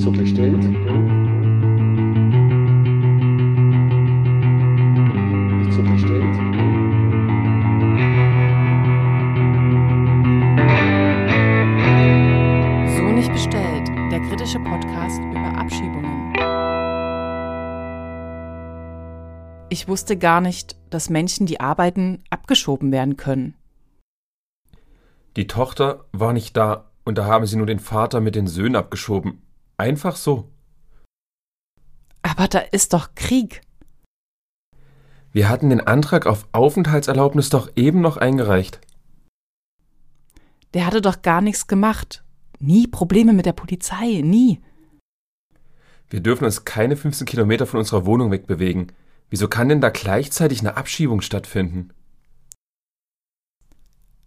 Nicht so bestellt. Nicht so bestellt. So nicht bestellt, der kritische Podcast über Abschiebungen. Ich wusste gar nicht, dass Menschen, die arbeiten, abgeschoben werden können. Die Tochter war nicht da und da haben sie nur den Vater mit den Söhnen abgeschoben. Einfach so. Aber da ist doch Krieg. Wir hatten den Antrag auf Aufenthaltserlaubnis doch eben noch eingereicht. Der hatte doch gar nichts gemacht. Nie Probleme mit der Polizei, nie. Wir dürfen uns keine 15 Kilometer von unserer Wohnung wegbewegen. Wieso kann denn da gleichzeitig eine Abschiebung stattfinden?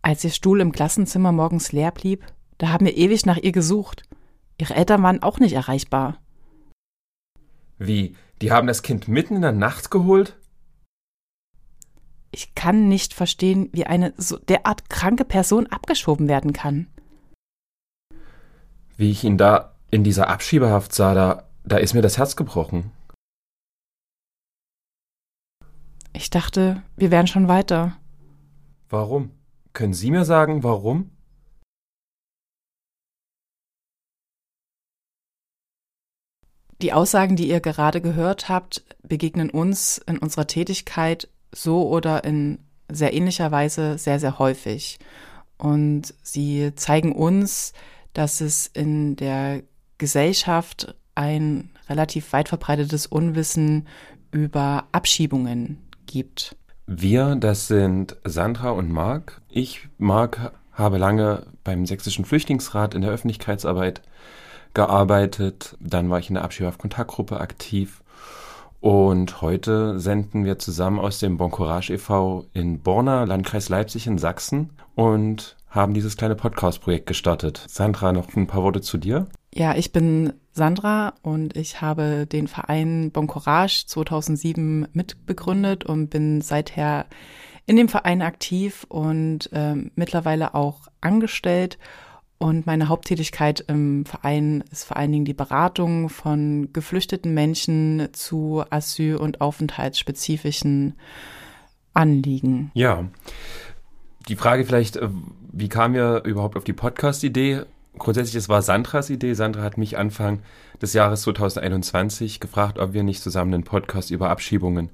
Als ihr Stuhl im Klassenzimmer morgens leer blieb, da haben wir ewig nach ihr gesucht. Ihre Eltern waren auch nicht erreichbar. Wie? Die haben das Kind mitten in der Nacht geholt? Ich kann nicht verstehen, wie eine so derart kranke Person abgeschoben werden kann. Wie ich ihn da in dieser Abschiebehaft sah, da, da ist mir das Herz gebrochen. Ich dachte, wir wären schon weiter. Warum? Können Sie mir sagen, warum? Die Aussagen, die ihr gerade gehört habt, begegnen uns in unserer Tätigkeit so oder in sehr ähnlicher Weise sehr, sehr häufig. Und sie zeigen uns, dass es in der Gesellschaft ein relativ weit verbreitetes Unwissen über Abschiebungen gibt. Wir, das sind Sandra und Marc. Ich, Marc, habe lange beim Sächsischen Flüchtlingsrat in der Öffentlichkeitsarbeit gearbeitet. Dann war ich in der Abschiebehaft-Kontaktgruppe aktiv. Und heute senden wir zusammen aus dem Bon Courage e.V. in Borna, Landkreis Leipzig in Sachsen und haben dieses kleine Podcast-Projekt gestartet. Sandra, noch ein paar Worte zu dir? Ja, ich bin Sandra und ich habe den Verein Bon Courage 2007 mitbegründet und bin seither in dem Verein aktiv und äh, mittlerweile auch angestellt. Und meine Haupttätigkeit im Verein ist vor allen Dingen die Beratung von geflüchteten Menschen zu asyl- und aufenthaltsspezifischen Anliegen. Ja. Die Frage vielleicht, äh, wie kam ihr überhaupt auf die Podcast-Idee? Grundsätzlich, es war Sandras Idee. Sandra hat mich Anfang des Jahres 2021 gefragt, ob wir nicht zusammen einen Podcast über Abschiebungen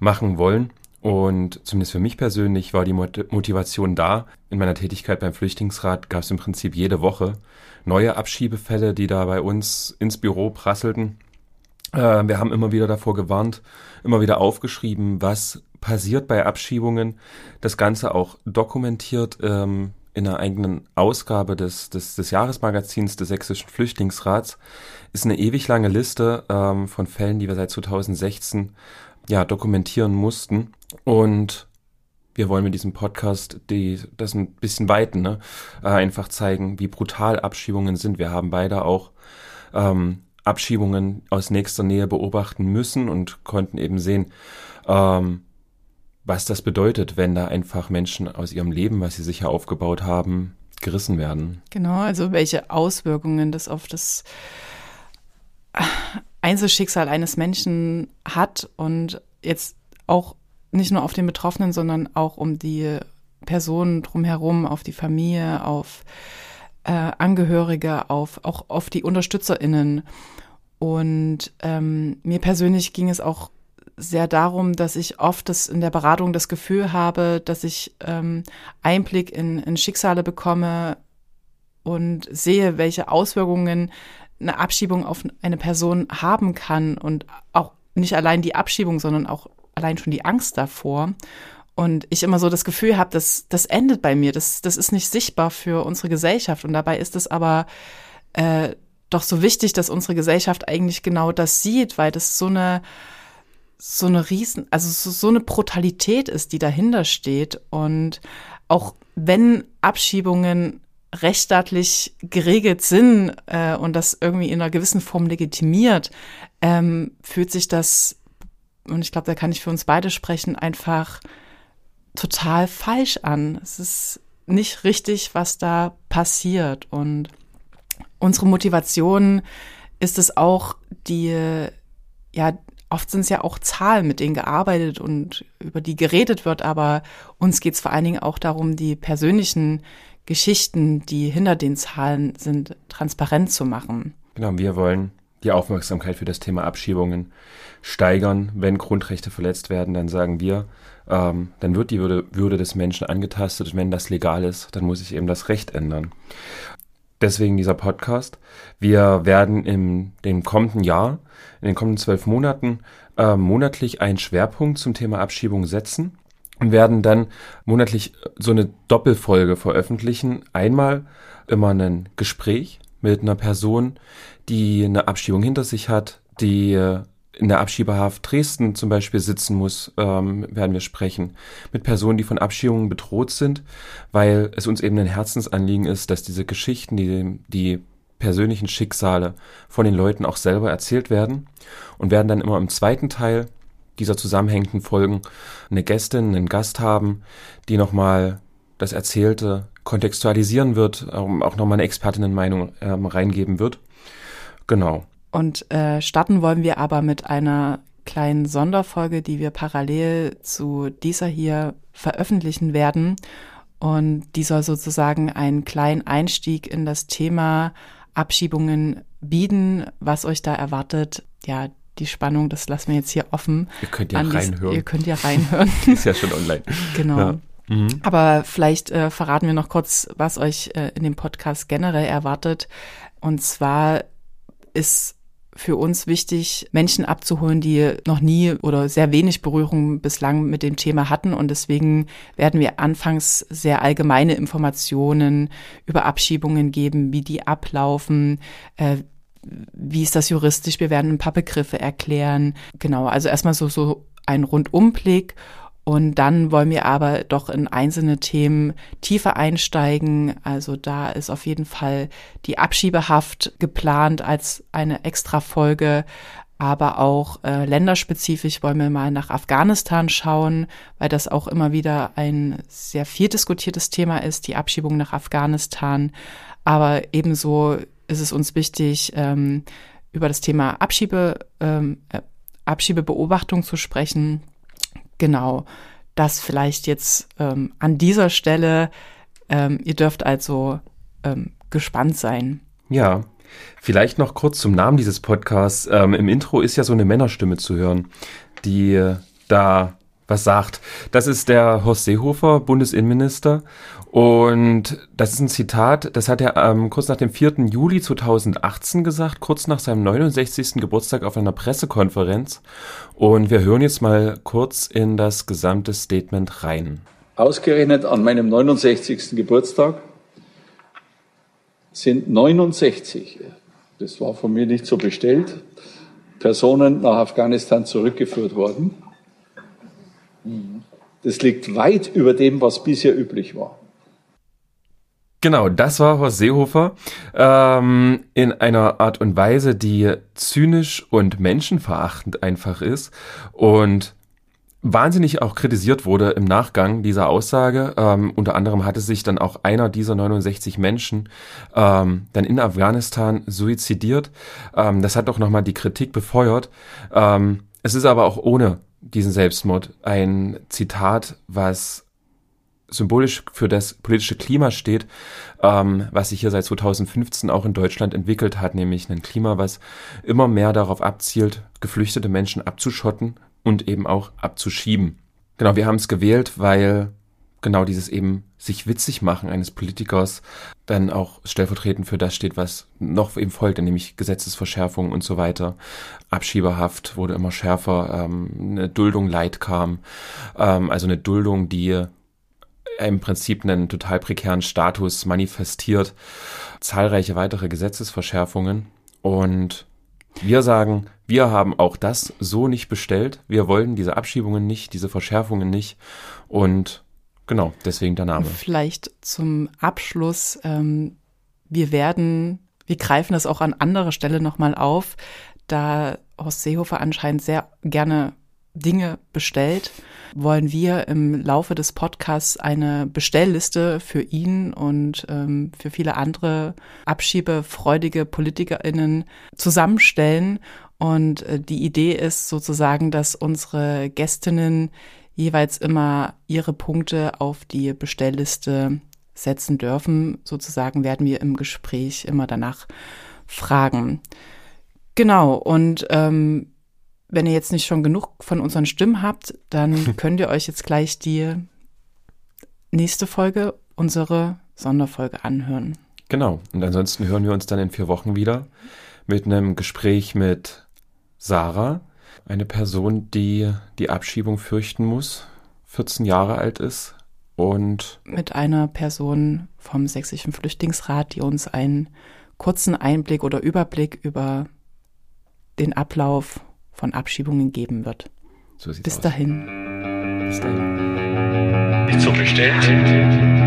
machen wollen. Und zumindest für mich persönlich war die Motivation da. In meiner Tätigkeit beim Flüchtlingsrat gab es im Prinzip jede Woche neue Abschiebefälle, die da bei uns ins Büro prasselten. Äh, wir haben immer wieder davor gewarnt, immer wieder aufgeschrieben, was passiert bei Abschiebungen. Das Ganze auch dokumentiert ähm, in einer eigenen Ausgabe des, des, des Jahresmagazins des Sächsischen Flüchtlingsrats. Ist eine ewig lange Liste ähm, von Fällen, die wir seit 2016 ja, dokumentieren mussten. Und wir wollen mit diesem Podcast die, das ein bisschen weiten, ne? Äh, einfach zeigen, wie brutal Abschiebungen sind. Wir haben beide auch ähm, Abschiebungen aus nächster Nähe beobachten müssen und konnten eben sehen, ähm, was das bedeutet, wenn da einfach Menschen aus ihrem Leben, was sie sicher aufgebaut haben, gerissen werden. Genau, also welche Auswirkungen das auf das Einzelschicksal eines Menschen hat und jetzt auch nicht nur auf den Betroffenen, sondern auch um die Personen drumherum, auf die Familie, auf äh, Angehörige, auf auch auf die UnterstützerInnen. Und ähm, mir persönlich ging es auch sehr darum, dass ich oft das in der Beratung das Gefühl habe, dass ich ähm, Einblick in, in Schicksale bekomme und sehe, welche Auswirkungen eine Abschiebung auf eine Person haben kann und auch nicht allein die Abschiebung, sondern auch allein schon die Angst davor. Und ich immer so das Gefühl habe, dass das endet bei mir, das, das ist nicht sichtbar für unsere Gesellschaft. Und dabei ist es aber äh, doch so wichtig, dass unsere Gesellschaft eigentlich genau das sieht, weil das so eine so eine riesen, also so, so eine Brutalität ist, die dahinter steht. Und auch wenn Abschiebungen rechtsstaatlich geregelt sind äh, und das irgendwie in einer gewissen Form legitimiert, ähm, fühlt sich das, und ich glaube, da kann ich für uns beide sprechen, einfach total falsch an. Es ist nicht richtig, was da passiert. Und unsere Motivation ist es auch die, ja, oft sind es ja auch Zahlen, mit denen gearbeitet und über die geredet wird, aber uns geht es vor allen Dingen auch darum, die persönlichen Geschichten, die hinter den Zahlen sind, transparent zu machen. Genau, wir wollen die Aufmerksamkeit für das Thema Abschiebungen steigern. Wenn Grundrechte verletzt werden, dann sagen wir, ähm, dann wird die Würde, Würde des Menschen angetastet. wenn das legal ist, dann muss sich eben das Recht ändern. Deswegen dieser Podcast. Wir werden in dem kommenden Jahr, in den kommenden zwölf Monaten, äh, monatlich einen Schwerpunkt zum Thema Abschiebung setzen und werden dann monatlich so eine Doppelfolge veröffentlichen. Einmal immer ein Gespräch mit einer Person, die eine Abschiebung hinter sich hat, die in der Abschiebehaft Dresden zum Beispiel sitzen muss, ähm, werden wir sprechen. Mit Personen, die von Abschiebungen bedroht sind, weil es uns eben ein Herzensanliegen ist, dass diese Geschichten, die, die persönlichen Schicksale von den Leuten auch selber erzählt werden und werden dann immer im zweiten Teil dieser zusammenhängenden Folgen eine Gästin, einen Gast haben, die nochmal das Erzählte kontextualisieren wird, auch nochmal eine Expertinnenmeinung ähm, reingeben wird. Genau. Und äh, starten wollen wir aber mit einer kleinen Sonderfolge, die wir parallel zu dieser hier veröffentlichen werden. Und die soll sozusagen einen kleinen Einstieg in das Thema Abschiebungen bieten, was euch da erwartet. Ja, die Spannung, das lassen wir jetzt hier offen. Ihr könnt ja reinhören. Ihr könnt ja reinhören. Ist ja schon online. genau. Ja. Mhm. Aber vielleicht äh, verraten wir noch kurz, was euch äh, in dem Podcast generell erwartet. Und zwar ist für uns wichtig, Menschen abzuholen, die noch nie oder sehr wenig Berührung bislang mit dem Thema hatten. Und deswegen werden wir anfangs sehr allgemeine Informationen über Abschiebungen geben, wie die ablaufen, äh, wie ist das juristisch. Wir werden ein paar Begriffe erklären. Genau, also erstmal so, so ein Rundumblick und dann wollen wir aber doch in einzelne Themen tiefer einsteigen. Also da ist auf jeden Fall die Abschiebehaft geplant als eine extra Folge. Aber auch äh, länderspezifisch wollen wir mal nach Afghanistan schauen, weil das auch immer wieder ein sehr viel diskutiertes Thema ist, die Abschiebung nach Afghanistan. Aber ebenso ist es uns wichtig, ähm, über das Thema Abschiebe, ähm, äh, Abschiebebeobachtung zu sprechen Genau, das vielleicht jetzt ähm, an dieser Stelle. Ähm, ihr dürft also ähm, gespannt sein. Ja, vielleicht noch kurz zum Namen dieses Podcasts. Ähm, Im Intro ist ja so eine Männerstimme zu hören, die äh, da was sagt. Das ist der Horst Seehofer, Bundesinnenminister. Und das ist ein Zitat, das hat er ähm, kurz nach dem 4. Juli 2018 gesagt, kurz nach seinem 69. Geburtstag auf einer Pressekonferenz. Und wir hören jetzt mal kurz in das gesamte Statement rein. Ausgerechnet an meinem 69. Geburtstag sind 69, das war von mir nicht so bestellt, Personen nach Afghanistan zurückgeführt worden. Das liegt weit über dem, was bisher üblich war. Genau, das war Horst Seehofer ähm, in einer Art und Weise, die zynisch und menschenverachtend einfach ist und wahnsinnig auch kritisiert wurde im Nachgang dieser Aussage. Ähm, unter anderem hatte sich dann auch einer dieser 69 Menschen ähm, dann in Afghanistan suizidiert. Ähm, das hat doch nochmal die Kritik befeuert. Ähm, es ist aber auch ohne diesen Selbstmord ein Zitat, was symbolisch für das politische Klima steht, ähm, was sich hier seit 2015 auch in Deutschland entwickelt hat, nämlich ein Klima, was immer mehr darauf abzielt, geflüchtete Menschen abzuschotten und eben auch abzuschieben. Genau, wir haben es gewählt, weil genau dieses eben sich witzig machen eines Politikers dann auch stellvertretend für das steht, was noch eben folgte, nämlich Gesetzesverschärfung und so weiter. Abschieberhaft wurde immer schärfer, ähm, eine Duldung Leid kam, ähm, also eine Duldung, die im Prinzip einen total prekären Status manifestiert. Zahlreiche weitere Gesetzesverschärfungen. Und wir sagen, wir haben auch das so nicht bestellt. Wir wollen diese Abschiebungen nicht, diese Verschärfungen nicht. Und genau, deswegen der Name. Vielleicht zum Abschluss. Ähm, wir werden, wir greifen das auch an anderer Stelle nochmal auf, da Horst Seehofer anscheinend sehr gerne Dinge bestellt, wollen wir im Laufe des Podcasts eine Bestellliste für ihn und ähm, für viele andere abschiebefreudige PolitikerInnen zusammenstellen. Und äh, die Idee ist sozusagen, dass unsere Gästinnen jeweils immer ihre Punkte auf die Bestellliste setzen dürfen. Sozusagen werden wir im Gespräch immer danach fragen. Genau, und ähm, wenn ihr jetzt nicht schon genug von unseren Stimmen habt, dann könnt ihr euch jetzt gleich die nächste Folge, unsere Sonderfolge anhören. Genau. Und ansonsten hören wir uns dann in vier Wochen wieder mit einem Gespräch mit Sarah, eine Person, die die Abschiebung fürchten muss, 14 Jahre alt ist und mit einer Person vom Sächsischen Flüchtlingsrat, die uns einen kurzen Einblick oder Überblick über den Ablauf von Abschiebungen geben wird. So Bis aus. dahin. Bis dahin. Nicht so bestellt.